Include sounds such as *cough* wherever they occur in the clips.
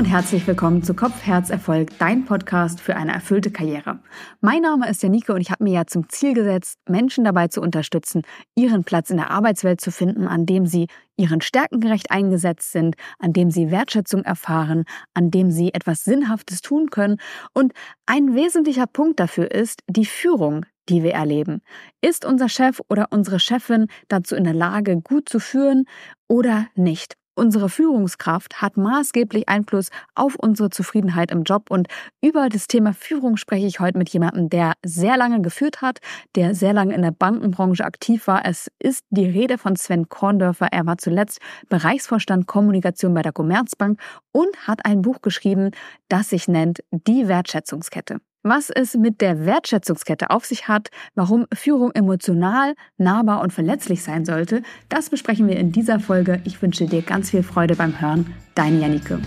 und herzlich willkommen zu Kopf, Herz, Erfolg, dein Podcast für eine erfüllte Karriere. Mein Name ist Janike und ich habe mir ja zum Ziel gesetzt, Menschen dabei zu unterstützen, ihren Platz in der Arbeitswelt zu finden, an dem sie ihren Stärken gerecht eingesetzt sind, an dem sie Wertschätzung erfahren, an dem sie etwas Sinnhaftes tun können. Und ein wesentlicher Punkt dafür ist die Führung, die wir erleben. Ist unser Chef oder unsere Chefin dazu in der Lage, gut zu führen oder nicht? Unsere Führungskraft hat maßgeblich Einfluss auf unsere Zufriedenheit im Job und über das Thema Führung spreche ich heute mit jemandem, der sehr lange geführt hat, der sehr lange in der Bankenbranche aktiv war. Es ist die Rede von Sven Korndörfer. Er war zuletzt Bereichsvorstand Kommunikation bei der Commerzbank und hat ein Buch geschrieben, das sich nennt Die Wertschätzungskette. Was es mit der Wertschätzungskette auf sich hat, warum Führung emotional, nahbar und verletzlich sein sollte, das besprechen wir in dieser Folge. Ich wünsche dir ganz viel Freude beim Hören. Deine Janike.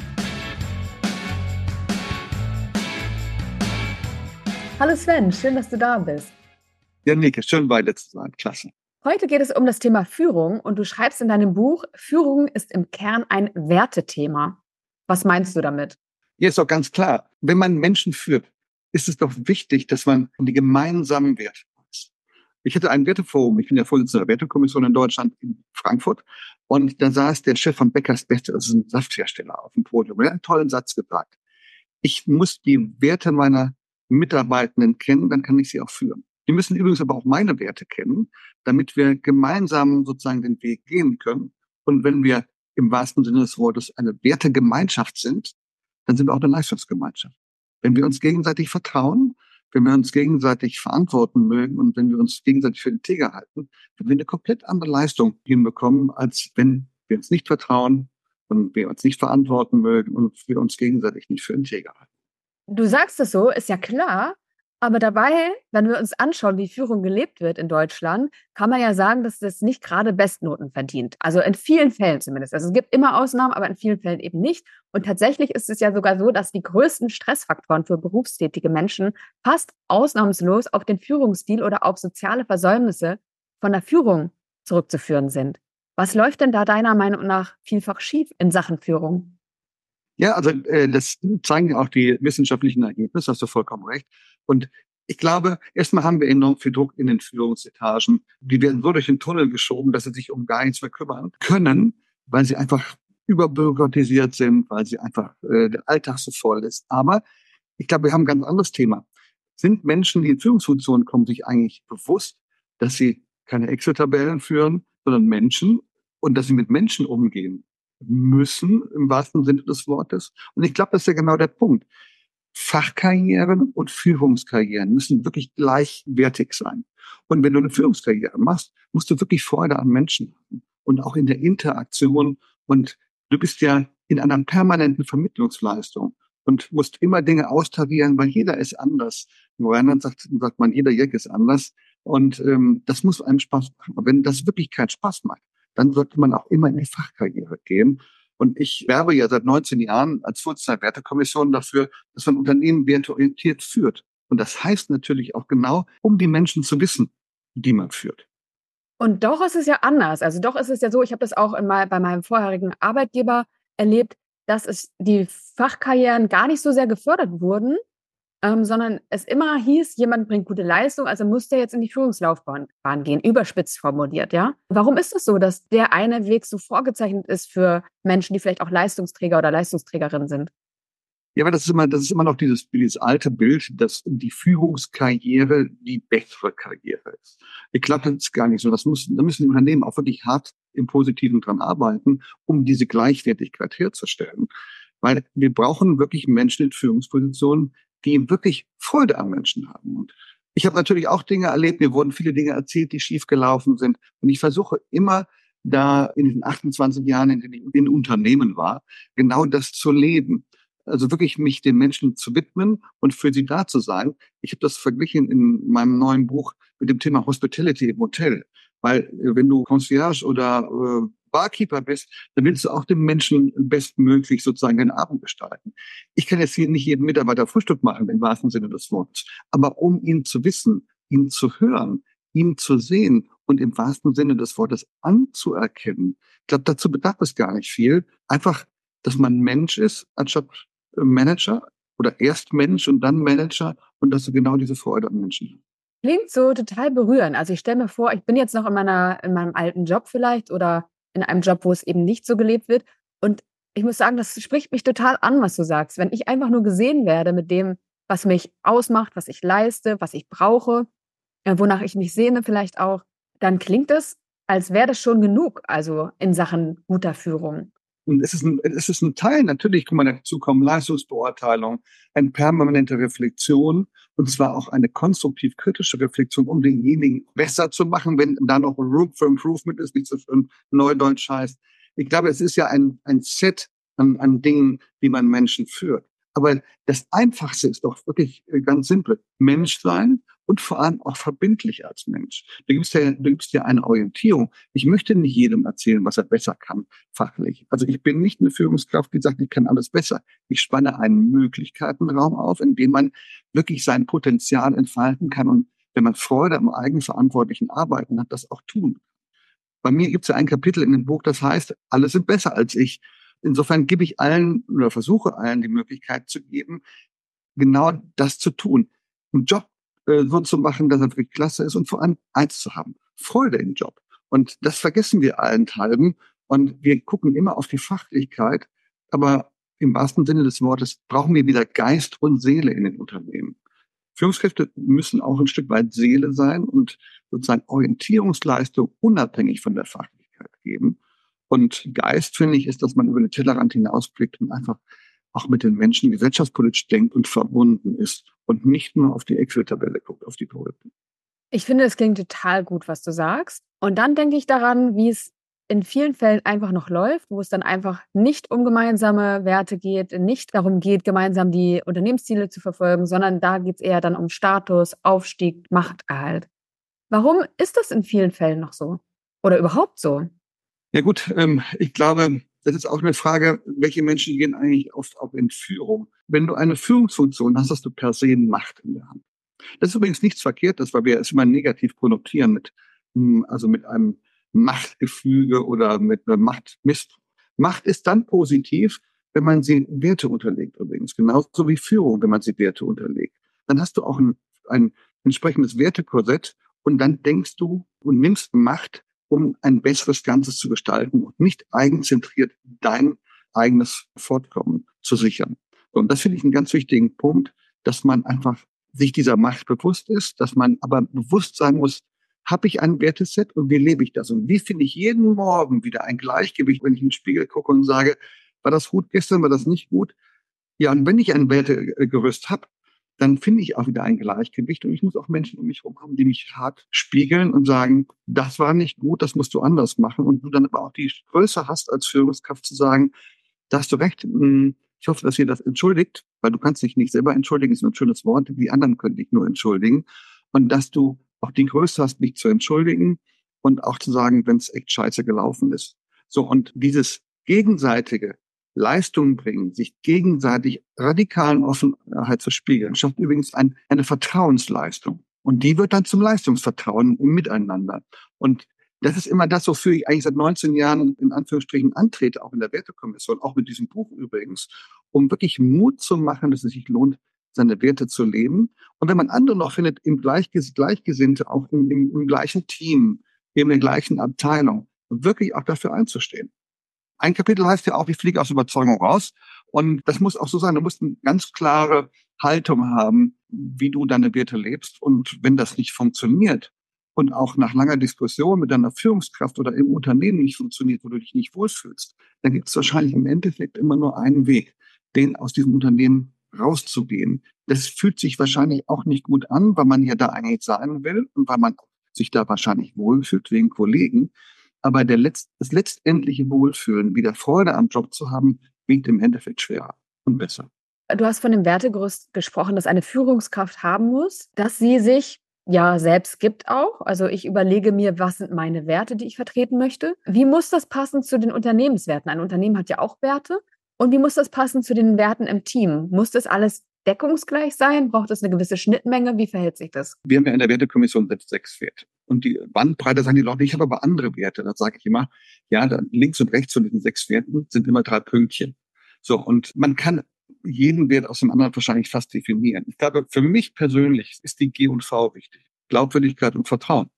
Hallo Sven, schön, dass du da bist. Janike, schön bei dir zu sein. Klasse. Heute geht es um das Thema Führung und du schreibst in deinem Buch, Führung ist im Kern ein Wertethema. Was meinst du damit? Ja, ist doch ganz klar. Wenn man Menschen führt, ist es doch wichtig, dass man die gemeinsamen Werte weiß. Ich hatte ein Werteforum, ich bin ja Vorsitzender der Wertekommission in Deutschland in Frankfurt und da saß der Chef von Beckers Beste, das ist ein Safthersteller, auf dem Podium. Er hat einen tollen Satz gesagt. Ich muss die Werte meiner Mitarbeitenden kennen, dann kann ich sie auch führen. Die müssen übrigens aber auch meine Werte kennen, damit wir gemeinsam sozusagen den Weg gehen können. Und wenn wir im wahrsten Sinne des Wortes eine Wertegemeinschaft sind, dann sind wir auch eine Leistungsgemeinschaft. Wenn wir uns gegenseitig vertrauen, wenn wir uns gegenseitig verantworten mögen und wenn wir uns gegenseitig für integer halten, dann wir eine komplett andere Leistung hinbekommen, als wenn wir uns nicht vertrauen und wir uns nicht verantworten mögen und wir uns gegenseitig nicht für integer halten. Du sagst es so, ist ja klar, aber dabei, wenn wir uns anschauen, wie Führung gelebt wird in Deutschland, kann man ja sagen, dass das nicht gerade Bestnoten verdient. Also in vielen Fällen zumindest. Also es gibt immer Ausnahmen, aber in vielen Fällen eben nicht. Und tatsächlich ist es ja sogar so, dass die größten Stressfaktoren für berufstätige Menschen fast ausnahmslos auf den Führungsstil oder auf soziale Versäumnisse von der Führung zurückzuführen sind. Was läuft denn da deiner Meinung nach vielfach schief in Sachen Führung? Ja, also äh, das zeigen auch die wissenschaftlichen Ergebnisse, hast du vollkommen recht. Und ich glaube, erstmal haben wir enorm viel Druck in den Führungsetagen. Die werden so durch den Tunnel geschoben, dass sie sich um gar nichts mehr kümmern können, weil sie einfach überbürokratisiert sind, weil sie einfach äh, der Alltag so voll ist. Aber ich glaube, wir haben ein ganz anderes Thema. Sind Menschen, die in Führungsfunktionen kommen, sich eigentlich bewusst, dass sie keine Excel-Tabellen führen, sondern Menschen und dass sie mit Menschen umgehen müssen, im wahrsten Sinne des Wortes? Und ich glaube, das ist ja genau der Punkt. Fachkarrieren und Führungskarrieren müssen wirklich gleichwertig sein. Und wenn du eine Führungskarriere machst, musst du wirklich Freude am Menschen haben und auch in der Interaktion. Und du bist ja in einer permanenten Vermittlungsleistung und musst immer Dinge austarieren, weil jeder ist anders. Wo anderen sagt, sagt man, jeder Jack ist anders. Und ähm, das muss einem Spaß machen. Wenn das wirklich keinen Spaß macht, dann sollte man auch immer in die Fachkarriere gehen. Und ich werbe ja seit 19 Jahren als Vorsitzender Wertekommission dafür, dass man Unternehmen werteorientiert führt. Und das heißt natürlich auch genau, um die Menschen zu wissen, die man führt. Und doch ist es ja anders. Also doch ist es ja so, ich habe das auch mein, bei meinem vorherigen Arbeitgeber erlebt, dass es die Fachkarrieren gar nicht so sehr gefördert wurden, ähm, sondern es immer hieß, jemand bringt gute Leistung, also muss der jetzt in die Führungslaufbahn gehen, überspitzt formuliert, ja? Warum ist es so, dass der eine Weg so vorgezeichnet ist für Menschen, die vielleicht auch Leistungsträger oder Leistungsträgerinnen sind? Ja, aber das ist immer, das ist immer noch dieses, dieses alte Bild, dass die Führungskarriere die bessere Karriere ist. Ich glaube, das ist gar nicht so. Das muss, da müssen die Unternehmen auch wirklich hart im Positiven dran arbeiten, um diese Gleichwertigkeit herzustellen. Weil wir brauchen wirklich Menschen in Führungspositionen, die wirklich Freude am Menschen haben. Und ich habe natürlich auch Dinge erlebt, mir wurden viele Dinge erzählt, die schiefgelaufen sind. Und ich versuche immer, da in den 28 Jahren, in denen ich in Unternehmen war, genau das zu leben. Also wirklich mich den Menschen zu widmen und für sie da zu sein. Ich habe das verglichen in meinem neuen Buch mit dem Thema Hospitality im Hotel. Weil äh, wenn du Concierge oder äh, Barkeeper bist, dann willst du auch dem Menschen bestmöglich sozusagen den Abend gestalten. Ich kann jetzt hier nicht jeden Mitarbeiter Frühstück machen, im wahrsten Sinne des Wortes. Aber um ihn zu wissen, ihn zu hören, ihn zu sehen und im wahrsten Sinne des Wortes anzuerkennen, ich glaube, dazu bedarf es gar nicht viel. Einfach dass man Mensch ist, anstatt äh, Manager oder erst Mensch und dann Manager und dass du genau diese Freude an Menschen hast. Klingt so total berührend. Also ich stelle mir vor, ich bin jetzt noch in meiner, in meinem alten Job vielleicht oder in einem Job, wo es eben nicht so gelebt wird. Und ich muss sagen, das spricht mich total an, was du sagst. Wenn ich einfach nur gesehen werde mit dem, was mich ausmacht, was ich leiste, was ich brauche, äh, wonach ich mich sehne vielleicht auch, dann klingt es, als wäre das schon genug, also in Sachen guter Führung. Und es ist ein, es ist ein Teil, natürlich kann man dazu kommen, Leistungsbeurteilung, eine permanente Reflexion, und zwar auch eine konstruktiv kritische Reflexion, um denjenigen besser zu machen, wenn da noch Room for Improvement ist, wie es so schön neudeutsch heißt. Ich glaube, es ist ja ein, ein Set an, an Dingen, wie man Menschen führt. Aber das Einfachste ist doch wirklich äh, ganz simpel. Mensch sein und vor allem auch verbindlich als Mensch. Du gibst ja, du gibst ja eine Orientierung. Ich möchte nicht jedem erzählen, was er besser kann, fachlich. Also ich bin nicht eine Führungskraft, die sagt, ich kann alles besser. Ich spanne einen Möglichkeitenraum auf, in dem man wirklich sein Potenzial entfalten kann und wenn man Freude am eigenverantwortlichen Arbeiten hat, das auch tun. Bei mir gibt es ja ein Kapitel in dem Buch, das heißt, alle sind besser als ich. Insofern gebe ich allen oder versuche allen die Möglichkeit zu geben, genau das zu tun. Einen Job äh, so zu machen, dass er wirklich klasse ist und vor allem eins zu haben, Freude im Job. Und das vergessen wir allenthalben und wir gucken immer auf die Fachlichkeit, aber im wahrsten Sinne des Wortes brauchen wir wieder Geist und Seele in den Unternehmen. Führungskräfte müssen auch ein Stück weit Seele sein und sozusagen Orientierungsleistung unabhängig von der Fachlichkeit geben. Und Geist, finde ich, ist, dass man über den Tellerrand hinausblickt und einfach auch mit den Menschen gesellschaftspolitisch denkt und verbunden ist und nicht nur auf die Excel-Tabelle guckt, auf die Toten. Ich finde, es klingt total gut, was du sagst. Und dann denke ich daran, wie es in vielen Fällen einfach noch läuft, wo es dann einfach nicht um gemeinsame Werte geht, nicht darum geht, gemeinsam die Unternehmensziele zu verfolgen, sondern da geht es eher dann um Status, Aufstieg, Machterhalt. Warum ist das in vielen Fällen noch so? Oder überhaupt so? Ja gut, ähm, ich glaube, das ist auch eine Frage, welche Menschen gehen eigentlich oft auf Entführung. Wenn du eine Führungsfunktion hast, hast du per se Macht in der Hand. Das ist übrigens nichts Verkehrtes, weil wir es immer negativ konnotieren mit, hm, also mit einem Machtgefüge oder mit einer Machtmist. Macht ist dann positiv, wenn man sie Werte unterlegt übrigens. Genauso wie Führung, wenn man sie Werte unterlegt. Dann hast du auch ein, ein entsprechendes Wertekorsett und dann denkst du und nimmst Macht um ein besseres Ganzes zu gestalten und nicht eigenzentriert dein eigenes Fortkommen zu sichern. Und das finde ich einen ganz wichtigen Punkt, dass man einfach sich dieser Macht bewusst ist, dass man aber bewusst sein muss, habe ich ein Werteset und wie lebe ich das? Und wie finde ich jeden Morgen wieder ein Gleichgewicht, wenn ich in den Spiegel gucke und sage, war das gut gestern, war das nicht gut? Ja, und wenn ich ein Wertegerüst habe, dann finde ich auch wieder ein Gleichgewicht und ich muss auch Menschen um mich herum haben, die mich hart spiegeln und sagen, das war nicht gut, das musst du anders machen. Und du dann aber auch die Größe hast als Führungskraft zu sagen, da hast du recht, hm, ich hoffe, dass ihr das entschuldigt, weil du kannst dich nicht selber entschuldigen, ist ein schönes Wort, die anderen können dich nur entschuldigen. Und dass du auch die Größe hast, mich zu entschuldigen und auch zu sagen, wenn es echt scheiße gelaufen ist. So, und dieses gegenseitige Leistung bringen, sich gegenseitig radikalen Offenheit zu spiegeln, schafft übrigens ein, eine Vertrauensleistung. Und die wird dann zum Leistungsvertrauen im Miteinander. Und das ist immer das, wofür ich eigentlich seit 19 Jahren in Anführungsstrichen antrete, auch in der Wertekommission, auch mit diesem Buch übrigens, um wirklich Mut zu machen, dass es sich lohnt, seine Werte zu leben. Und wenn man andere noch findet, im Gleichges Gleichgesinnte, auch im, im, im gleichen Team, in der gleichen Abteilung, wirklich auch dafür einzustehen. Ein Kapitel heißt ja auch, ich fliege aus Überzeugung raus. Und das muss auch so sein. Du musst eine ganz klare Haltung haben, wie du deine Werte lebst. Und wenn das nicht funktioniert und auch nach langer Diskussion mit deiner Führungskraft oder im Unternehmen nicht funktioniert, wo du dich nicht wohlfühlst, dann gibt es wahrscheinlich im Endeffekt immer nur einen Weg, den aus diesem Unternehmen rauszugehen. Das fühlt sich wahrscheinlich auch nicht gut an, weil man ja da eigentlich sein will und weil man sich da wahrscheinlich wohlfühlt wegen Kollegen. Aber der Letzt, das letztendliche Wohlfühlen, wieder Freude am Job zu haben, wiegt im Endeffekt schwerer und besser. Du hast von dem Wertegerüst gesprochen, das eine Führungskraft haben muss, dass sie sich ja selbst gibt auch. Also ich überlege mir, was sind meine Werte, die ich vertreten möchte. Wie muss das passen zu den Unternehmenswerten? Ein Unternehmen hat ja auch Werte. Und wie muss das passen zu den Werten im Team? Muss das alles deckungsgleich sein? Braucht es eine gewisse Schnittmenge? Wie verhält sich das? Wir haben ja in der Wertekommission sechs Werte. Und die Bandbreite sagen die Leute, ich habe aber andere Werte. Da sage ich immer, ja, links und rechts von diesen sechs Werten sind immer drei Pünktchen. So, und man kann jeden Wert aus dem anderen wahrscheinlich fast definieren. Ich glaube, für mich persönlich ist die G und V wichtig. Glaubwürdigkeit und Vertrauen.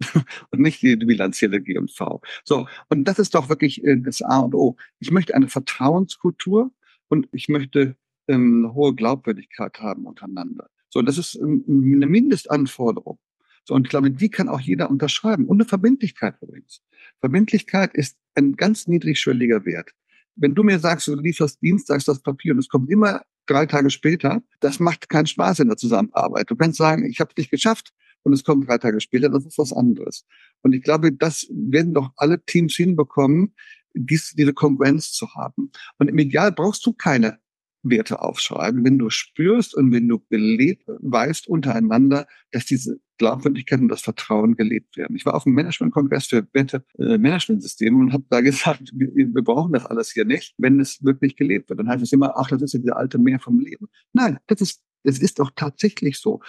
*laughs* und nicht die bilanzielle G und V. So, und das ist doch wirklich äh, das A und O. Ich möchte eine Vertrauenskultur und ich möchte ähm, eine hohe Glaubwürdigkeit haben untereinander. So, das ist ähm, eine Mindestanforderung. So, und ich glaube, die kann auch jeder unterschreiben. Und eine Verbindlichkeit übrigens. Verbindlichkeit ist ein ganz niedrigschwelliger Wert. Wenn du mir sagst, du lieferst dienstags das Papier und es kommt immer drei Tage später, das macht keinen Spaß in der Zusammenarbeit. Du kannst sagen, ich habe es nicht geschafft und es kommt drei Tage später, das ist was anderes. Und ich glaube, das werden doch alle Teams hinbekommen, dies, diese Kongruenz zu haben. Und im Ideal brauchst du keine Werte aufschreiben, wenn du spürst und wenn du gelebt weißt untereinander, dass diese Glaubwürdigkeit und das Vertrauen gelebt werden. Ich war auf dem Management-Kongress für Werte äh, Management-Systeme und habe da gesagt, *laughs* wir, wir, brauchen das alles hier nicht, wenn es wirklich gelebt wird. Dann heißt es immer, ach, das ist ja dieser alte Meer vom Leben. Nein, das ist, das ist doch tatsächlich so.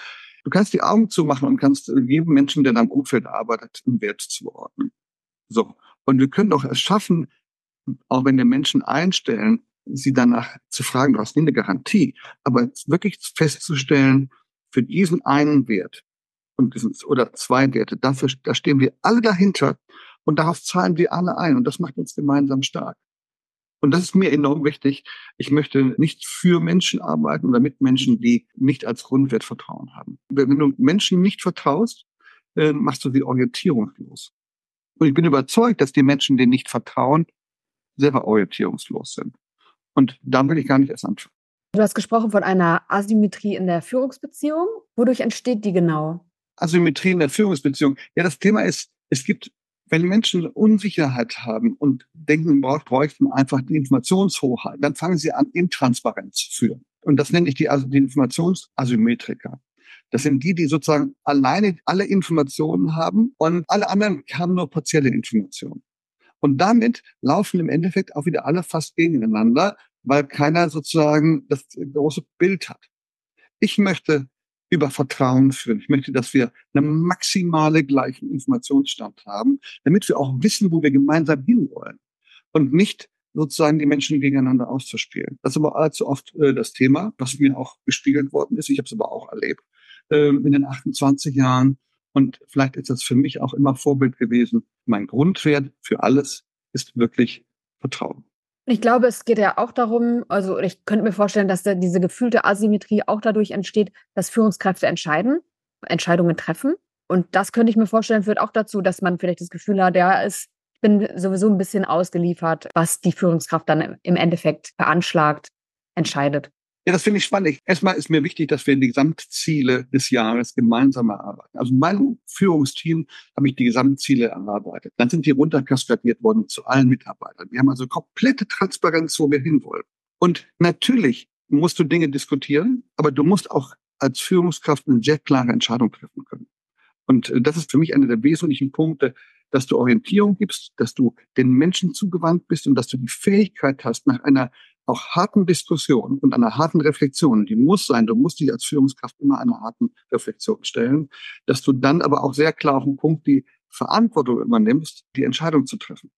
Du kannst die Augen zumachen und kannst jedem Menschen, der in deinem Umfeld arbeitet, einen Wert zuordnen. So. Und wir können doch es schaffen, auch wenn wir Menschen einstellen, sie danach zu fragen, du hast nie eine Garantie, aber wirklich festzustellen, für diesen einen Wert und diesen, oder zwei Werte, dafür, da stehen wir alle dahinter und darauf zahlen wir alle ein und das macht uns gemeinsam stark. Und das ist mir enorm wichtig. Ich möchte nicht für Menschen arbeiten oder mit Menschen, die nicht als Grundwert Vertrauen haben. Wenn du Menschen nicht vertraust, äh, machst du sie orientierungslos. Und ich bin überzeugt, dass die Menschen, die nicht vertrauen, selber orientierungslos sind. Und da will ich gar nicht erst anfangen. Du hast gesprochen von einer Asymmetrie in der Führungsbeziehung. Wodurch entsteht die genau? Asymmetrie in der Führungsbeziehung. Ja, das Thema ist, es gibt, wenn Menschen Unsicherheit haben und denken, braucht, bräuchten einfach die Informationshoheit, dann fangen sie an, Intransparenz zu führen. Und das nenne ich die, also die Informationsasymmetriker. Das sind die, die sozusagen alleine alle Informationen haben und alle anderen haben nur partielle Informationen. Und damit laufen im Endeffekt auch wieder alle fast gegeneinander, weil keiner sozusagen das große Bild hat. Ich möchte über Vertrauen führen. Ich möchte, dass wir eine maximale gleichen Informationsstand haben, damit wir auch wissen, wo wir gemeinsam hinwollen und nicht sozusagen die Menschen gegeneinander auszuspielen. Das ist aber allzu oft äh, das Thema, was mir auch gespiegelt worden ist. Ich habe es aber auch erlebt äh, in den 28 Jahren. Und vielleicht ist das für mich auch immer Vorbild gewesen. Mein Grundwert für alles ist wirklich Vertrauen. Ich glaube, es geht ja auch darum, also ich könnte mir vorstellen, dass da diese gefühlte Asymmetrie auch dadurch entsteht, dass Führungskräfte entscheiden, Entscheidungen treffen. Und das könnte ich mir vorstellen, führt auch dazu, dass man vielleicht das Gefühl hat, ja, ist, ich bin sowieso ein bisschen ausgeliefert, was die Führungskraft dann im Endeffekt veranschlagt, entscheidet. Ja, das finde ich spannend. Erstmal ist mir wichtig, dass wir die Gesamtziele des Jahres gemeinsam erarbeiten. Also in meinem Führungsteam habe ich die Gesamtziele erarbeitet. Dann sind die runterkaskadiert worden zu allen Mitarbeitern. Wir haben also komplette Transparenz, wo wir hinwollen. Und natürlich musst du Dinge diskutieren, aber du musst auch als Führungskraft eine sehr klare Entscheidung treffen können. Und äh, das ist für mich einer der wesentlichen Punkte, dass du Orientierung gibst, dass du den Menschen zugewandt bist und dass du die Fähigkeit hast, nach einer auch harten Diskussion und einer harten Reflexion, die muss sein, du musst dich als Führungskraft immer einer harten Reflexion stellen, dass du dann aber auch sehr klar auf den Punkt die Verantwortung übernimmst, die Entscheidung zu treffen.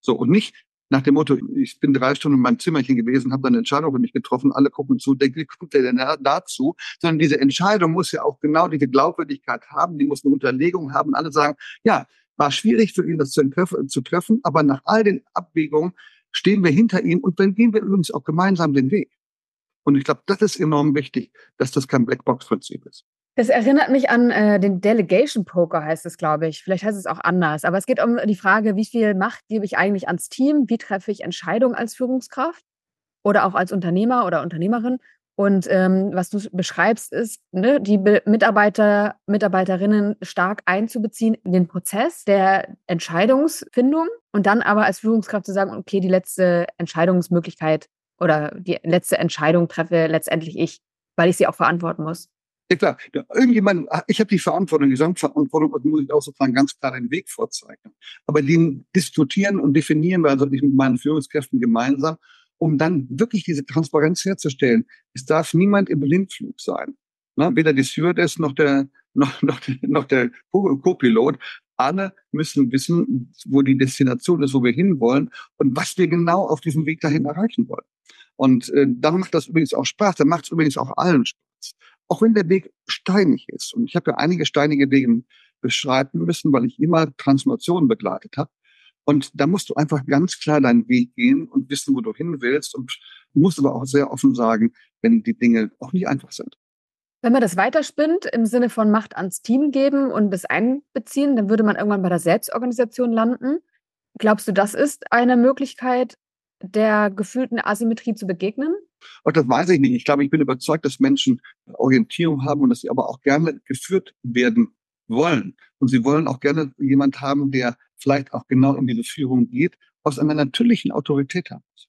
So, und nicht nach dem Motto, ich bin drei Stunden in meinem Zimmerchen gewesen, habe dann eine Entscheidung für mich getroffen, alle gucken zu, denke, wie kommt der denn dazu? Sondern diese Entscheidung muss ja auch genau diese Glaubwürdigkeit haben, die muss eine Unterlegung haben. Alle sagen, ja, war schwierig für ihn, das zu treffen, aber nach all den Abwägungen stehen wir hinter ihm und dann gehen wir übrigens auch gemeinsam den Weg. Und ich glaube, das ist enorm wichtig, dass das kein Blackbox-Prinzip ist. Das erinnert mich an äh, den Delegation Poker, heißt es, glaube ich. Vielleicht heißt es auch anders. Aber es geht um die Frage, wie viel Macht gebe ich eigentlich ans Team? Wie treffe ich Entscheidungen als Führungskraft oder auch als Unternehmer oder Unternehmerin? Und ähm, was du beschreibst, ist, ne, die Be Mitarbeiter, Mitarbeiterinnen stark einzubeziehen in den Prozess der Entscheidungsfindung und dann aber als Führungskraft zu sagen, okay, die letzte Entscheidungsmöglichkeit oder die letzte Entscheidung treffe letztendlich ich, weil ich sie auch verantworten muss. Ja klar, irgendjemand, ah, ich habe die Verantwortung, die Gesamtverantwortung und muss ich auch sozusagen ganz klar den Weg vorzeigen. Aber den diskutieren und definieren wir also mit meinen Führungskräften gemeinsam um dann wirklich diese Transparenz herzustellen. Es darf niemand im Blindflug sein. Ne? Weder die Stewardess noch der, noch, *laughs* noch, noch der Co-Pilot. alle müssen wissen, wo die Destination ist, wo wir hinwollen und was wir genau auf diesem Weg dahin erreichen wollen. Und äh, dann macht das übrigens auch Spaß, dann macht es übrigens auch allen Spaß. Auch wenn der Weg steinig ist. Und ich habe ja einige steinige Wege beschreiten müssen, weil ich immer Transformationen begleitet habe. Und da musst du einfach ganz klar deinen Weg gehen und wissen, wo du hin willst und musst aber auch sehr offen sagen, wenn die Dinge auch nicht einfach sind. Wenn man das weiterspinnt, im Sinne von Macht ans Team geben und das einbeziehen, dann würde man irgendwann bei der Selbstorganisation landen. Glaubst du, das ist eine Möglichkeit, der gefühlten Asymmetrie zu begegnen? Und das weiß ich nicht. Ich glaube, ich bin überzeugt, dass Menschen Orientierung haben und dass sie aber auch gerne geführt werden wollen. Und sie wollen auch gerne jemand haben, der vielleicht auch genau in diese Führung geht, aus einer natürlichen Autorität heraus.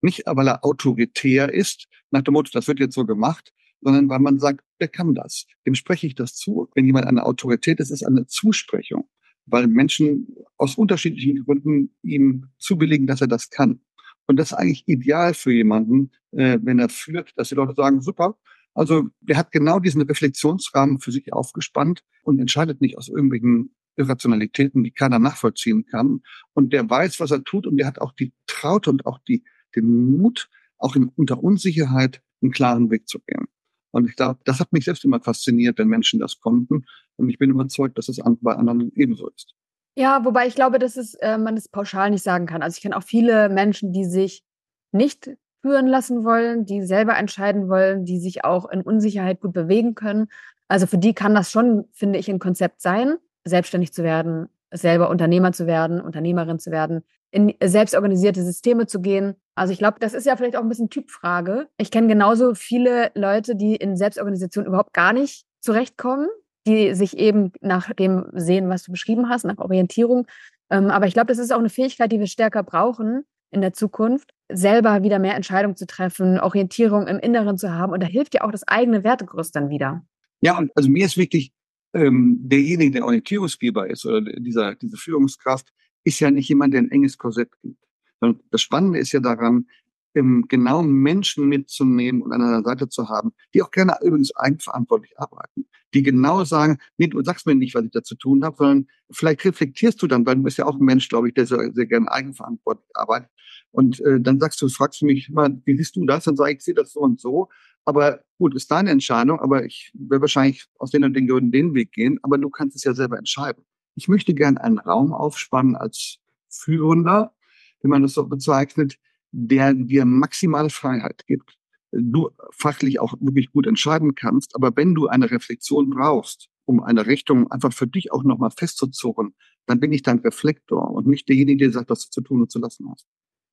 Nicht, weil er autoritär ist, nach dem Motto, das wird jetzt so gemacht, sondern weil man sagt, der kann das. Dem spreche ich das zu. Wenn jemand eine Autorität ist, ist es eine Zusprechung, weil Menschen aus unterschiedlichen Gründen ihm zubilligen, dass er das kann. Und das ist eigentlich ideal für jemanden, äh, wenn er führt, dass die Leute sagen, super, also der hat genau diesen Reflexionsrahmen für sich aufgespannt und entscheidet nicht aus irgendwelchen Irrationalitäten, die keiner nachvollziehen kann. Und der weiß, was er tut und der hat auch die Traute und auch die, den Mut, auch in, unter Unsicherheit einen klaren Weg zu gehen. Und ich glaube, das hat mich selbst immer fasziniert, wenn Menschen das konnten. Und ich bin überzeugt, dass es bei anderen ebenso ist. Ja, wobei ich glaube, dass es, äh, man es pauschal nicht sagen kann. Also ich kenne auch viele Menschen, die sich nicht führen lassen wollen, die selber entscheiden wollen, die sich auch in Unsicherheit gut bewegen können. Also für die kann das schon, finde ich, ein Konzept sein, selbstständig zu werden, selber Unternehmer zu werden, Unternehmerin zu werden, in selbstorganisierte Systeme zu gehen. Also ich glaube, das ist ja vielleicht auch ein bisschen Typfrage. Ich kenne genauso viele Leute, die in Selbstorganisation überhaupt gar nicht zurechtkommen, die sich eben nach dem sehen, was du beschrieben hast, nach Orientierung. Ähm, aber ich glaube, das ist auch eine Fähigkeit, die wir stärker brauchen in der Zukunft, selber wieder mehr Entscheidungen zu treffen, Orientierung im Inneren zu haben. Und da hilft ja auch das eigene Wertegerüst dann wieder. Ja, und also mir ist wirklich ähm, derjenige, der Orientierungsgeber ist oder dieser, diese Führungskraft, ist ja nicht jemand, der ein enges Korsett gibt. Sondern das Spannende ist ja daran, ähm, genau Menschen mitzunehmen und an einer Seite zu haben, die auch gerne übrigens eigenverantwortlich arbeiten, die genau sagen, nee, du sagst mir nicht, was ich da zu tun habe, sondern vielleicht reflektierst du dann, weil du bist ja auch ein Mensch, glaube ich, der sehr, sehr gerne eigenverantwortlich arbeitet. Und äh, dann sagst du, fragst du mich wie siehst du das? Dann sage ich, ich sehe das so und so. Aber gut, ist deine Entscheidung, aber ich werde wahrscheinlich aus den und den Gründen den Weg gehen, aber du kannst es ja selber entscheiden. Ich möchte gerne einen Raum aufspannen als Führender, wenn man das so bezeichnet, der dir maximale Freiheit gibt. Du fachlich auch wirklich gut entscheiden kannst, aber wenn du eine Reflexion brauchst, um eine Richtung einfach für dich auch nochmal festzuzurren, dann bin ich dein Reflektor und nicht derjenige, der sagt, was du zu tun und zu lassen hast.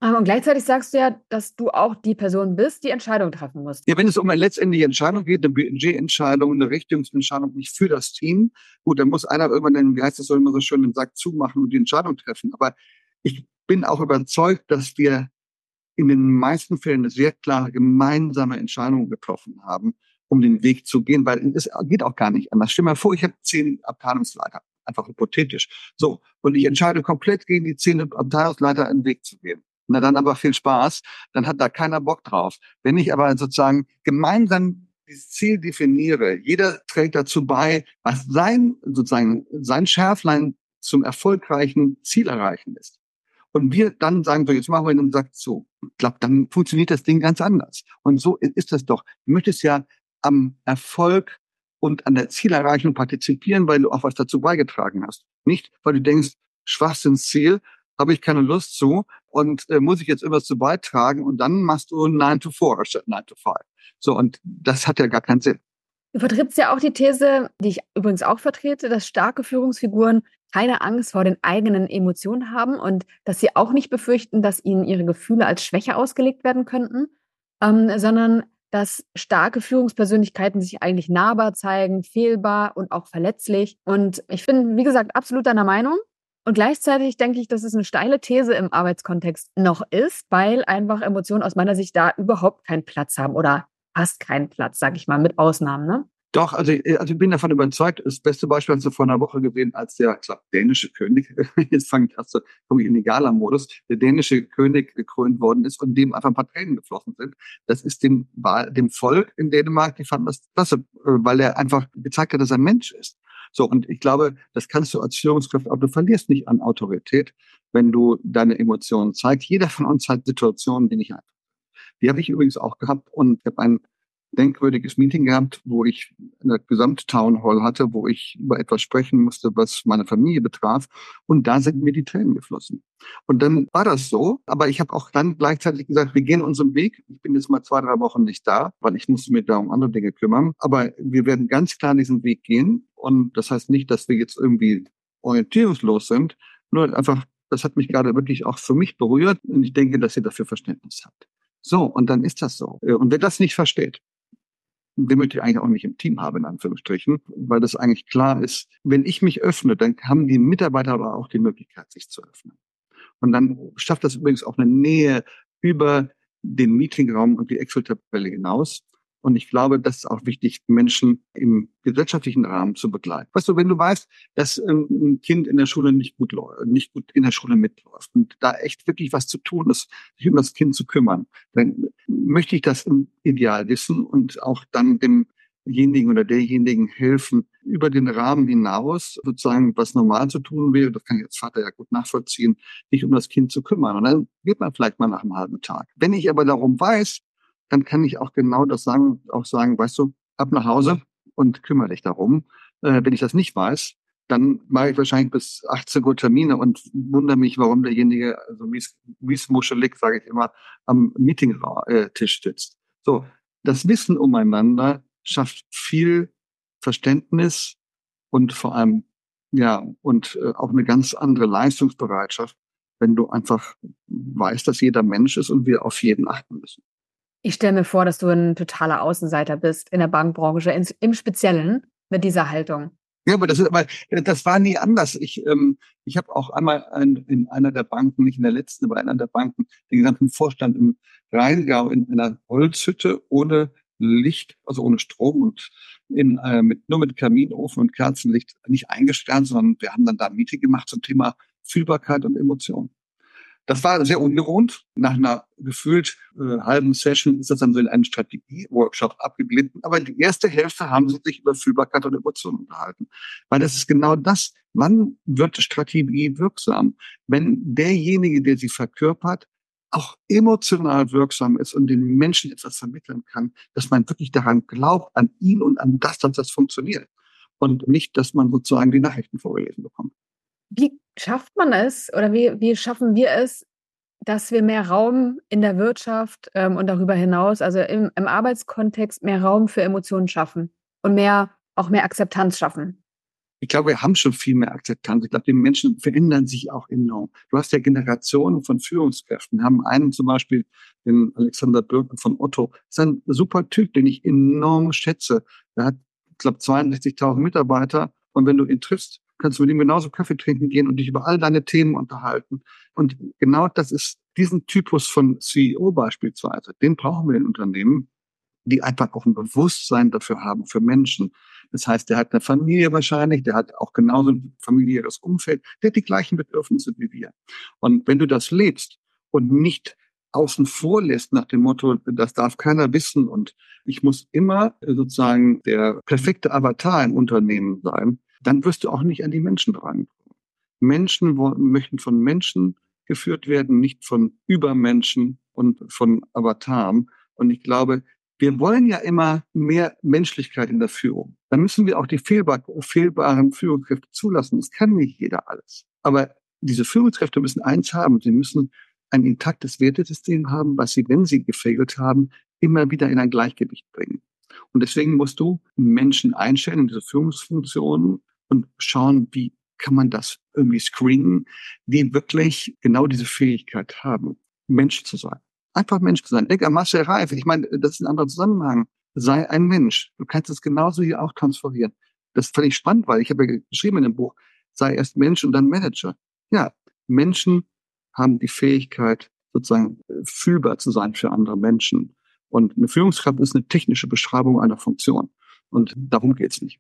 Aber und gleichzeitig sagst du ja, dass du auch die Person bist, die Entscheidung treffen muss. Ja, wenn es um eine letztendliche Entscheidung geht, eine Budgetentscheidung, eine Richtungsentscheidung nicht für das Team, gut, dann muss einer irgendwann den, wie heißt das so immer so schön, den Sack zumachen und die Entscheidung treffen. Aber ich bin auch überzeugt, dass wir in den meisten Fällen eine sehr klare gemeinsame Entscheidung getroffen haben, um den Weg zu gehen, weil es geht auch gar nicht anders. Stell dir mal vor, ich habe zehn Abteilungsleiter, einfach hypothetisch. So, und ich entscheide komplett gegen die zehn Abteilungsleiter einen Weg zu gehen. Na dann aber viel Spaß, dann hat da keiner Bock drauf. Wenn ich aber sozusagen gemeinsam dieses Ziel definiere, jeder trägt dazu bei, was sein, sozusagen, sein Schärflein zum erfolgreichen Ziel erreichen ist. Und wir dann sagen, so, jetzt machen wir den Sack zu. Ich glaube, dann funktioniert das Ding ganz anders. Und so ist das doch. Du möchtest ja am Erfolg und an der Zielerreichung partizipieren, weil du auch was dazu beigetragen hast. Nicht, weil du denkst, Schwachsinnsziel, habe ich keine Lust zu und äh, muss ich jetzt irgendwas zu beitragen und dann machst du 9 to 4 statt 9 to 5. So, und das hat ja gar keinen Sinn. Du vertrittst ja auch die These, die ich übrigens auch vertrete, dass starke Führungsfiguren keine Angst vor den eigenen Emotionen haben und dass sie auch nicht befürchten, dass ihnen ihre Gefühle als Schwäche ausgelegt werden könnten, ähm, sondern dass starke Führungspersönlichkeiten sich eigentlich nahbar zeigen, fehlbar und auch verletzlich. Und ich bin, wie gesagt, absolut deiner Meinung. Und gleichzeitig denke ich, dass es eine steile These im Arbeitskontext noch ist, weil einfach Emotionen aus meiner Sicht da überhaupt keinen Platz haben oder fast keinen Platz, sage ich mal, mit Ausnahmen. Ne? Doch, also, also ich bin davon überzeugt. Das beste Beispiel hast du vor einer Woche gesehen, als der, ich glaube, dänische König, *laughs* jetzt fange ich erst komme ich in den Gala-Modus, der dänische König gekrönt worden ist und dem einfach ein paar Tränen geflossen sind. Das ist dem, dem Volk in Dänemark, die fanden das klasse, äh, weil er einfach gezeigt hat, dass er Mensch ist. So, und ich glaube, das kannst du als Führungskraft, aber du verlierst nicht an Autorität, wenn du deine Emotionen zeigst. Jeder von uns hat Situationen, die nicht einfach die habe ich übrigens auch gehabt und ich habe ein denkwürdiges Meeting gehabt, wo ich eine Gesamttown Hall hatte, wo ich über etwas sprechen musste, was meine Familie betraf. Und da sind mir die Tränen geflossen. Und dann war das so. Aber ich habe auch dann gleichzeitig gesagt, wir gehen unseren Weg. Ich bin jetzt mal zwei, drei Wochen nicht da, weil ich musste mich da um andere Dinge kümmern. Aber wir werden ganz klar diesen Weg gehen. Und das heißt nicht, dass wir jetzt irgendwie orientierungslos sind. Nur einfach, das hat mich gerade wirklich auch für mich berührt. Und ich denke, dass ihr dafür Verständnis habt. So, und dann ist das so. Und wer das nicht versteht, den möchte ich eigentlich auch nicht im Team haben, in Anführungsstrichen, weil das eigentlich klar ist, wenn ich mich öffne, dann haben die Mitarbeiter aber auch die Möglichkeit, sich zu öffnen. Und dann schafft das übrigens auch eine Nähe über den Meetingraum und die Excel-Tabelle hinaus. Und ich glaube, das ist auch wichtig, Menschen im gesellschaftlichen Rahmen zu begleiten. Weißt du, wenn du weißt, dass ähm, ein Kind in der Schule nicht gut läuft, nicht gut in der Schule mitläuft und da echt wirklich was zu tun ist, sich um das Kind zu kümmern, dann möchte ich das im Ideal wissen und auch dann demjenigen oder derjenigen helfen, über den Rahmen hinaus sozusagen was normal zu tun wäre, das kann ich als Vater ja gut nachvollziehen, sich um das Kind zu kümmern. Und dann geht man vielleicht mal nach einem halben Tag. Wenn ich aber darum weiß, dann kann ich auch genau das sagen, auch sagen, weißt du, ab nach Hause und kümmere dich darum. Äh, wenn ich das nicht weiß, dann mache ich wahrscheinlich bis 18 Uhr Termine und wundere mich, warum derjenige, also miesmuschelig, sage ich immer, am Meetingtisch sitzt. So, das Wissen umeinander schafft viel Verständnis und vor allem, ja, und äh, auch eine ganz andere Leistungsbereitschaft, wenn du einfach weißt, dass jeder Mensch ist und wir auf jeden achten müssen. Ich stelle mir vor, dass du ein totaler Außenseiter bist in der Bankbranche, im Speziellen mit dieser Haltung. Ja, aber das ist aber das war nie anders. Ich ähm, ich habe auch einmal ein, in einer der Banken, nicht in der letzten, aber in einer der Banken, den gesamten Vorstand im Rheingau in einer Holzhütte ohne Licht, also ohne Strom und in, äh, mit, nur mit Kaminofen und Kerzenlicht nicht eingesperrt, sondern wir haben dann da Meeting gemacht zum Thema Fühlbarkeit und Emotionen. Das war sehr ungewohnt. Nach einer gefühlt äh, halben Session ist das dann so in einen Strategie-Workshop abgeglitten. Aber die erste Hälfte haben sie sich über Fühlbarkeit und Emotionen unterhalten. Weil das ist genau das. Wann wird Strategie wirksam? Wenn derjenige, der sie verkörpert, auch emotional wirksam ist und den Menschen etwas vermitteln kann, dass man wirklich daran glaubt, an ihn und an das, dass das funktioniert. Und nicht, dass man sozusagen die Nachrichten vorgelesen bekommt. Wie schafft man es oder wie, wie schaffen wir es, dass wir mehr Raum in der Wirtschaft ähm, und darüber hinaus, also im, im Arbeitskontext, mehr Raum für Emotionen schaffen und mehr, auch mehr Akzeptanz schaffen? Ich glaube, wir haben schon viel mehr Akzeptanz. Ich glaube, die Menschen verändern sich auch enorm. Du hast ja Generationen von Führungskräften. Wir haben einen zum Beispiel, den Alexander Birken von Otto. Das ist ein super Typ, den ich enorm schätze. Der hat, ich glaube, 62.000 Mitarbeiter. Und wenn du ihn triffst, kannst du mit ihm genauso Kaffee trinken gehen und dich über all deine Themen unterhalten. Und genau das ist diesen Typus von CEO beispielsweise, den brauchen wir in Unternehmen, die einfach auch ein Bewusstsein dafür haben, für Menschen. Das heißt, der hat eine Familie wahrscheinlich, der hat auch genauso ein familiäres Umfeld, der hat die gleichen Bedürfnisse wie wir. Und wenn du das lebst und nicht außen vor lässt nach dem Motto, das darf keiner wissen und ich muss immer sozusagen der perfekte Avatar im Unternehmen sein, dann wirst du auch nicht an die Menschen dran. Menschen möchten von Menschen geführt werden, nicht von Übermenschen und von Avataren. Und ich glaube, wir wollen ja immer mehr Menschlichkeit in der Führung. Dann müssen wir auch die fehlbar fehlbaren Führungskräfte zulassen. Das kann nicht jeder alles. Aber diese Führungskräfte müssen eins haben. Sie müssen ein intaktes Wertesystem haben, was sie, wenn sie gefailt haben, immer wieder in ein Gleichgewicht bringen. Und deswegen musst du Menschen einstellen in diese Führungsfunktionen, und schauen, wie kann man das irgendwie screenen, die wirklich genau diese Fähigkeit haben, Mensch zu sein. Einfach Mensch zu sein. An Marcel Reif. Ich meine, das ist ein anderer Zusammenhang. Sei ein Mensch. Du kannst es genauso hier auch transferieren. Das ist völlig spannend, weil ich habe ja geschrieben in dem Buch, sei erst Mensch und dann Manager. Ja, Menschen haben die Fähigkeit, sozusagen fühlbar zu sein für andere Menschen. Und eine Führungskraft ist eine technische Beschreibung einer Funktion. Und darum geht's nicht.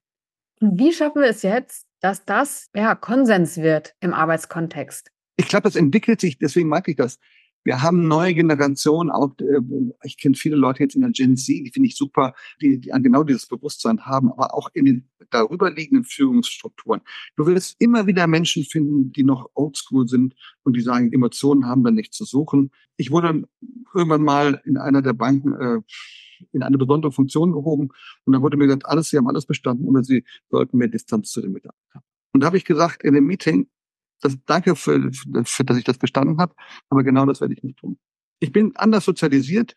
Wie schaffen wir es jetzt, dass das ja Konsens wird im Arbeitskontext? Ich glaube, das entwickelt sich, deswegen mag ich das. Wir haben neue Generationen, auch äh, ich kenne viele Leute jetzt in der Gen Z, die finde ich super, die, die genau dieses Bewusstsein haben, aber auch in den darüber liegenden Führungsstrukturen. Du willst immer wieder Menschen finden, die noch oldschool sind und die sagen, Emotionen haben da nichts zu suchen. Ich wurde irgendwann mal in einer der Banken äh, in eine besondere Funktion gehoben und dann wurde mir gesagt, alles, Sie haben alles bestanden, aber Sie sollten mehr Distanz zu den Mitarbeitern. Und da habe ich gesagt in dem Meeting, das, danke, für, für, dass ich das bestanden habe, aber genau das werde ich nicht tun. Ich bin anders sozialisiert,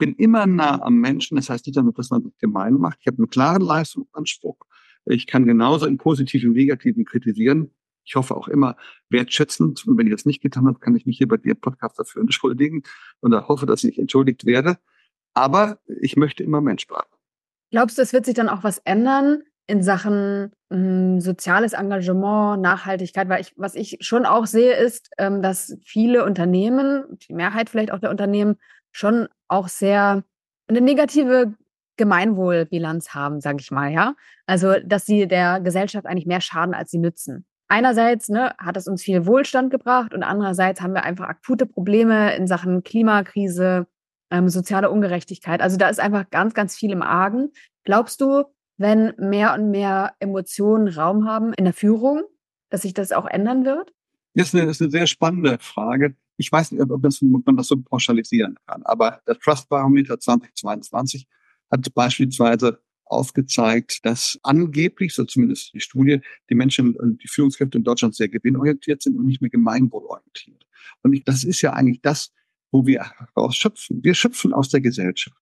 bin immer nah am Menschen. Das heißt nicht damit, dass man gemein macht. Ich habe einen klaren Leistungsanspruch. Ich kann genauso im Positiven, Negativen kritisieren. Ich hoffe auch immer wertschätzend. Und wenn ich das nicht getan habe, kann ich mich hier bei dir Podcast dafür entschuldigen und hoffe, dass ich entschuldigt werde. Aber ich möchte immer Mensch bleiben. Glaubst du, es wird sich dann auch was ändern in Sachen hm, soziales Engagement, Nachhaltigkeit? Weil ich, was ich schon auch sehe, ist, ähm, dass viele Unternehmen, die Mehrheit vielleicht auch der Unternehmen, schon auch sehr eine negative Gemeinwohlbilanz haben, sage ich mal, ja. Also, dass sie der Gesellschaft eigentlich mehr schaden, als sie nützen. Einerseits ne, hat es uns viel Wohlstand gebracht und andererseits haben wir einfach akute Probleme in Sachen Klimakrise, ähm, soziale Ungerechtigkeit. Also da ist einfach ganz, ganz viel im Argen. Glaubst du, wenn mehr und mehr Emotionen Raum haben in der Führung, dass sich das auch ändern wird? Das ist eine, das ist eine sehr spannende Frage. Ich weiß nicht, ob, das, ob man das so pauschalisieren kann, aber der Trust Barometer 2022 hat beispielsweise aufgezeigt, dass angeblich, so zumindest die Studie, die Menschen, die Führungskräfte in Deutschland sehr gewinnorientiert sind und nicht mehr gemeinwohlorientiert. Und ich, das ist ja eigentlich das, wo wir heraus. Wir schöpfen aus der Gesellschaft.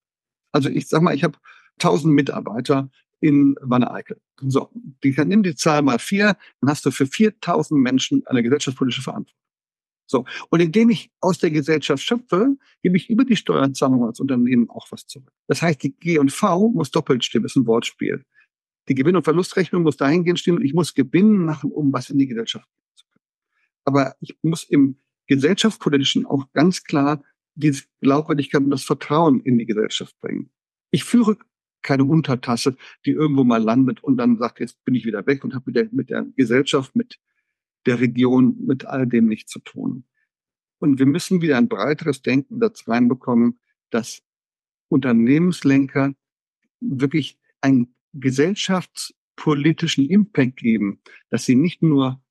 Also ich sag mal, ich habe tausend Mitarbeiter in Wanne-Eickel. So, die, nimm die Zahl mal vier, dann hast du für 4000 Menschen eine gesellschaftspolitische Verantwortung. So, und indem ich aus der Gesellschaft schöpfe, gebe ich über die Steuerzahlung als Unternehmen auch was zurück. Das heißt, die G&V muss doppelt stimmen, ist ein Wortspiel. Die Gewinn- und Verlustrechnung muss dahingehend stimmen, ich muss Gewinn machen, um was in die Gesellschaft zu können. Aber ich muss im gesellschaftspolitischen auch ganz klar diese Glaubwürdigkeit und das Vertrauen in die Gesellschaft bringen. Ich führe keine Untertasse, die irgendwo mal landet und dann sagt, jetzt bin ich wieder weg und habe mit der, mit der Gesellschaft, mit der Region, mit all dem nichts zu tun. Und wir müssen wieder ein breiteres Denken dazu reinbekommen, dass Unternehmenslenker wirklich einen gesellschaftspolitischen Impact geben, dass sie nicht nur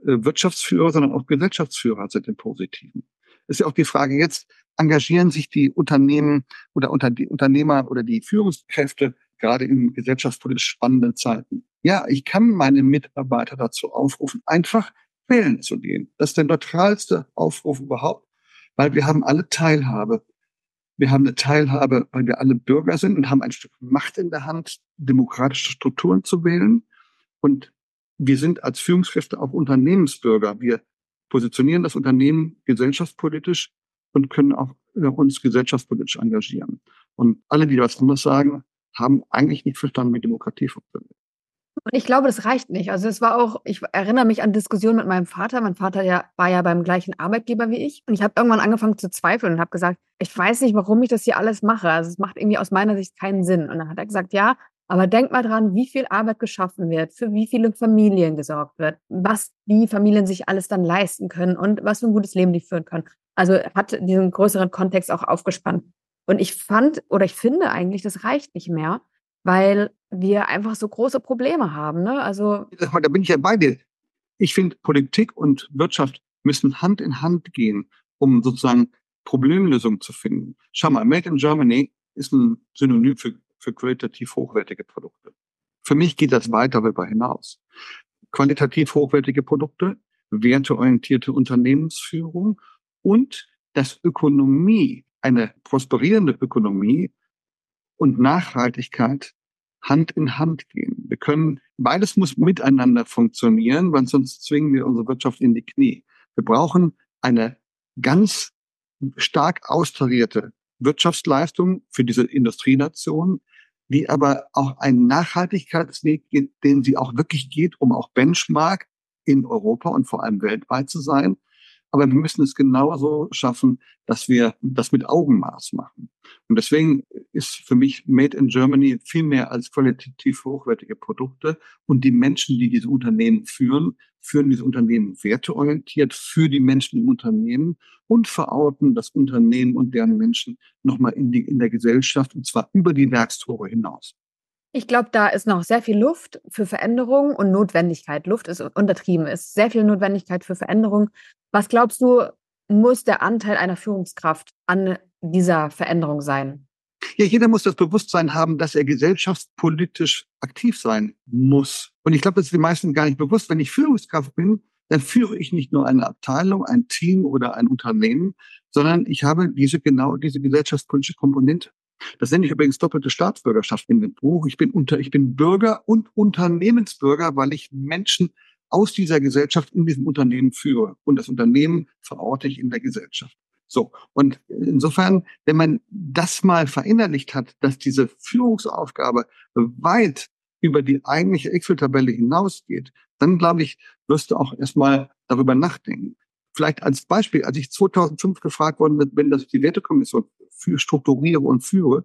äh, Wirtschaftsführer, sondern auch Gesellschaftsführer sind im Positiven. ist ja auch die Frage jetzt, engagieren sich die Unternehmen oder unter die Unternehmer oder die Führungskräfte gerade in gesellschaftspolitisch spannenden Zeiten? Ja, ich kann meine Mitarbeiter dazu aufrufen, einfach wählen zu gehen. Das ist der neutralste Aufruf überhaupt, weil wir haben alle Teilhabe. Wir haben eine Teilhabe, weil wir alle Bürger sind und haben ein Stück Macht in der Hand, demokratische Strukturen zu wählen. Und wir sind als Führungskräfte auch Unternehmensbürger. Wir positionieren das Unternehmen gesellschaftspolitisch und können auch äh, uns gesellschaftspolitisch engagieren. Und alle, die was anderes sagen, haben eigentlich nicht verstanden, wie Demokratie funktioniert. Und ich glaube, das reicht nicht. Also es war auch, ich erinnere mich an Diskussionen mit meinem Vater. Mein Vater ja, war ja beim gleichen Arbeitgeber wie ich. Und ich habe irgendwann angefangen zu zweifeln und habe gesagt, ich weiß nicht, warum ich das hier alles mache. Also es macht irgendwie aus meiner Sicht keinen Sinn. Und dann hat er gesagt, ja, aber denk mal dran, wie viel Arbeit geschaffen wird, für wie viele Familien gesorgt wird, was die Familien sich alles dann leisten können und was für ein gutes Leben die führen können. Also hat diesen größeren Kontext auch aufgespannt. Und ich fand oder ich finde eigentlich, das reicht nicht mehr, weil wir einfach so große Probleme haben. Ne? Also da bin ich ja bei dir. Ich finde, Politik und Wirtschaft müssen Hand in Hand gehen, um sozusagen Problemlösungen zu finden. Schau mal, Made in Germany ist ein Synonym für für qualitativ hochwertige Produkte. Für mich geht das weiter darüber hinaus. Qualitativ hochwertige Produkte, werteorientierte Unternehmensführung und dass Ökonomie, eine prosperierende Ökonomie und Nachhaltigkeit Hand in Hand gehen. Wir können, beides muss miteinander funktionieren, weil sonst zwingen wir unsere Wirtschaft in die Knie. Wir brauchen eine ganz stark austarierte Wirtschaftsleistung für diese Industrienation, die aber auch einen Nachhaltigkeitsweg geht, den sie auch wirklich geht, um auch Benchmark in Europa und vor allem weltweit zu sein. Aber wir müssen es genauso schaffen, dass wir das mit Augenmaß machen. Und deswegen ist für mich Made in Germany viel mehr als qualitativ hochwertige Produkte und die Menschen, die diese Unternehmen führen, führen diese Unternehmen werteorientiert für die Menschen im Unternehmen und verorten das Unternehmen und deren Menschen nochmal in, die, in der Gesellschaft und zwar über die Werkstore hinaus. Ich glaube, da ist noch sehr viel Luft für Veränderung und Notwendigkeit. Luft ist untertrieben, ist sehr viel Notwendigkeit für Veränderung. Was glaubst du, muss der Anteil einer Führungskraft an dieser Veränderung sein? Ja, jeder muss das Bewusstsein haben, dass er gesellschaftspolitisch aktiv sein muss. Und ich glaube, das ist den meisten gar nicht bewusst. Wenn ich Führungskraft bin, dann führe ich nicht nur eine Abteilung, ein Team oder ein Unternehmen, sondern ich habe diese genau diese gesellschaftspolitische Komponente. Das nenne ich übrigens doppelte Staatsbürgerschaft in dem Buch. Ich bin unter, ich bin Bürger und Unternehmensbürger, weil ich Menschen aus dieser Gesellschaft in diesem Unternehmen führe. Und das Unternehmen verorte ich in der Gesellschaft. So. Und insofern, wenn man das mal verinnerlicht hat, dass diese Führungsaufgabe weit über die eigentliche Excel-Tabelle hinausgeht, dann glaube ich, wirst du auch erstmal darüber nachdenken. Vielleicht als Beispiel, als ich 2005 gefragt worden bin, wenn das die Wertekommission für strukturiere und führe,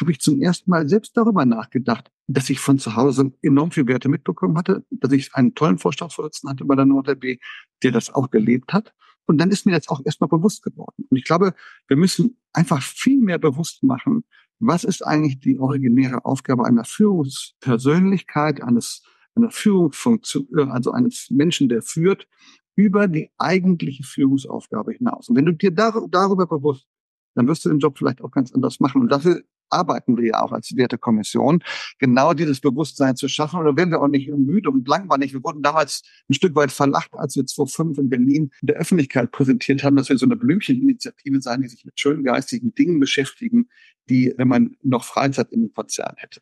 habe ich zum ersten Mal selbst darüber nachgedacht, dass ich von zu Hause enorm viel Werte mitbekommen hatte, dass ich einen tollen Vorstandsvorsitzenden hatte bei der NordLB, der das auch gelebt hat. Und dann ist mir das auch erstmal bewusst geworden. Und ich glaube, wir müssen einfach viel mehr bewusst machen, was ist eigentlich die originäre Aufgabe einer Führungspersönlichkeit, eines, einer Führungsfunktion, äh, also eines Menschen, der führt, über die eigentliche Führungsaufgabe hinaus. Und wenn du dir dar darüber bewusst, dann wirst du den Job vielleicht auch ganz anders machen. Und dafür arbeiten wir ja auch als Wertekommission, genau dieses Bewusstsein zu schaffen. Und da werden wir auch nicht müde und langweilig. Wir wurden damals ein Stück weit verlacht, als wir 2005 in Berlin in der Öffentlichkeit präsentiert haben, dass wir so eine Blümcheninitiative sein, die sich mit schönen geistigen Dingen beschäftigen, die, wenn man noch Freizeit im Konzern hätte.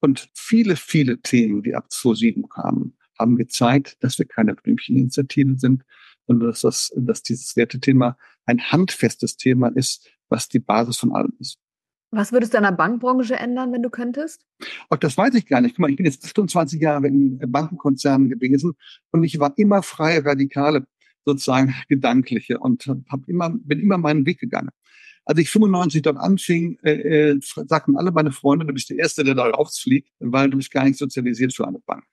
Und viele, viele Themen, die ab 2007 kamen, haben gezeigt, dass wir keine Blümcheninitiative sind, sondern dass, das, dass dieses Wertethema ein handfestes Thema ist, was die Basis von allem ist. Was würdest du an der Bankbranche ändern, wenn du könntest? Auch das weiß ich gar nicht. Guck mal, ich bin jetzt 28 Jahre in Bankenkonzernen gewesen und ich war immer freie Radikale, sozusagen gedankliche und hab immer, bin immer meinen Weg gegangen. Als ich 95 dort anfing, äh, äh, sagten alle meine Freunde, du bist der Erste, der da rausfliegt, weil du bist gar nicht sozialisiert für eine Bank.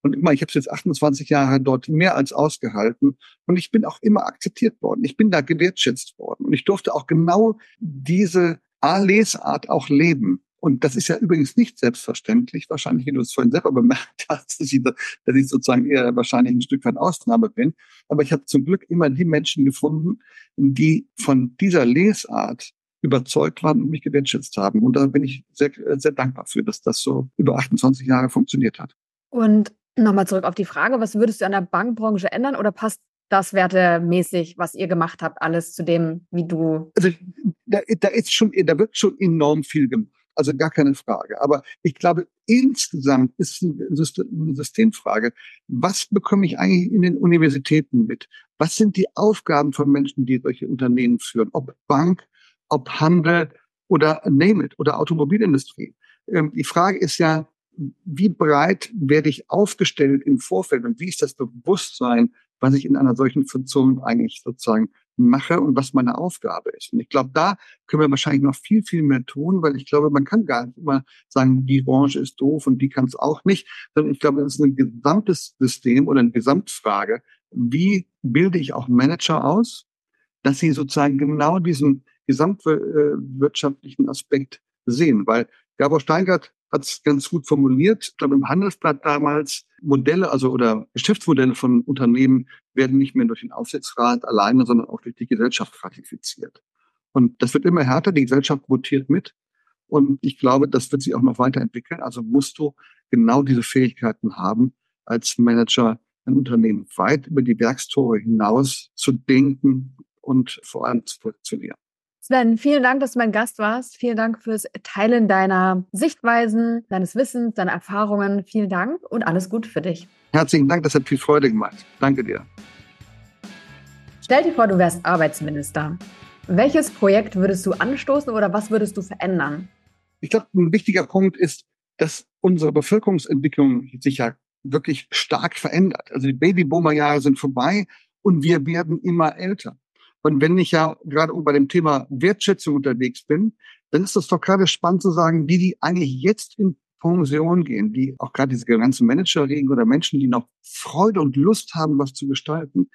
Und immer, ich habe es jetzt 28 Jahre dort mehr als ausgehalten und ich bin auch immer akzeptiert worden. Ich bin da gewertschätzt worden und ich durfte auch genau diese A-Lesart auch leben. Und das ist ja übrigens nicht selbstverständlich, wahrscheinlich, wie du es vorhin selber bemerkt *laughs* hast, dass ich, dass ich sozusagen eher wahrscheinlich ein Stück weit Ausnahme bin. Aber ich habe zum Glück immer die Menschen gefunden, die von dieser Lesart überzeugt waren und mich gewertschätzt haben. Und da bin ich sehr, sehr dankbar für, dass das so über 28 Jahre funktioniert hat. Und nochmal zurück auf die Frage, was würdest du an der Bankbranche ändern oder passt das wertemäßig, was ihr gemacht habt, alles zu dem, wie du. Also da, da ist schon, da wird schon enorm viel gemacht. Also gar keine Frage. Aber ich glaube, insgesamt ist eine Systemfrage. Was bekomme ich eigentlich in den Universitäten mit? Was sind die Aufgaben von Menschen, die solche Unternehmen führen? Ob Bank, ob Handel oder name it oder Automobilindustrie. Ähm, die Frage ist ja, wie breit werde ich aufgestellt im Vorfeld und wie ist das Bewusstsein was ich in einer solchen Funktion eigentlich sozusagen mache und was meine Aufgabe ist. Und ich glaube, da können wir wahrscheinlich noch viel, viel mehr tun, weil ich glaube, man kann gar nicht immer sagen, die Branche ist doof und die kann es auch nicht, sondern ich glaube, es ist ein gesamtes System oder eine Gesamtfrage. Wie bilde ich auch Manager aus, dass sie sozusagen genau diesen gesamtwirtschaftlichen Aspekt sehen? Weil Gabor Steingart hat es ganz gut formuliert. Ich glaube, im Handelsblatt damals Modelle, also oder Geschäftsmodelle von Unternehmen werden nicht mehr durch den Aufsichtsrat alleine, sondern auch durch die Gesellschaft ratifiziert. Und das wird immer härter. Die Gesellschaft votiert mit. Und ich glaube, das wird sich auch noch weiterentwickeln. Also musst du genau diese Fähigkeiten haben, als Manager ein Unternehmen weit über die Werkstore hinaus zu denken und vor allem zu positionieren. Sven, vielen Dank, dass du mein Gast warst. Vielen Dank fürs Teilen deiner Sichtweisen, deines Wissens, deiner Erfahrungen. Vielen Dank und alles Gute für dich. Herzlichen Dank, das hat viel Freude gemacht. Danke dir. Stell dir vor, du wärst Arbeitsminister. Welches Projekt würdest du anstoßen oder was würdest du verändern? Ich glaube, ein wichtiger Punkt ist, dass unsere Bevölkerungsentwicklung sich ja wirklich stark verändert. Also die Babyboomer-Jahre sind vorbei und wir werden immer älter. Und wenn ich ja gerade bei dem Thema Wertschätzung unterwegs bin, dann ist das doch gerade spannend zu sagen, die, die eigentlich jetzt in Pension gehen, die auch gerade diese ganzen Manager reden oder Menschen, die noch Freude und Lust haben, was zu gestalten,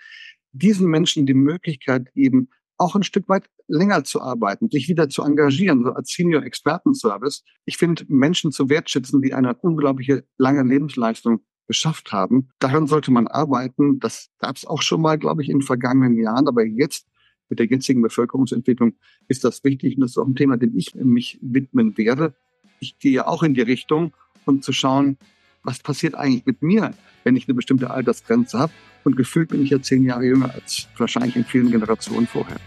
diesen Menschen die Möglichkeit geben, auch ein Stück weit länger zu arbeiten, sich wieder zu engagieren, so als Senior Expertenservice. Ich finde, Menschen zu wertschätzen, die eine unglaubliche lange Lebensleistung geschafft haben. Daran sollte man arbeiten. Das gab es auch schon mal, glaube ich, in den vergangenen Jahren. Aber jetzt mit der jetzigen Bevölkerungsentwicklung ist das wichtig. Und das ist auch ein Thema, dem ich mich widmen werde. Ich gehe ja auch in die Richtung, um zu schauen, was passiert eigentlich mit mir, wenn ich eine bestimmte Altersgrenze habe. Und gefühlt bin ich ja zehn Jahre jünger als wahrscheinlich in vielen Generationen vorher.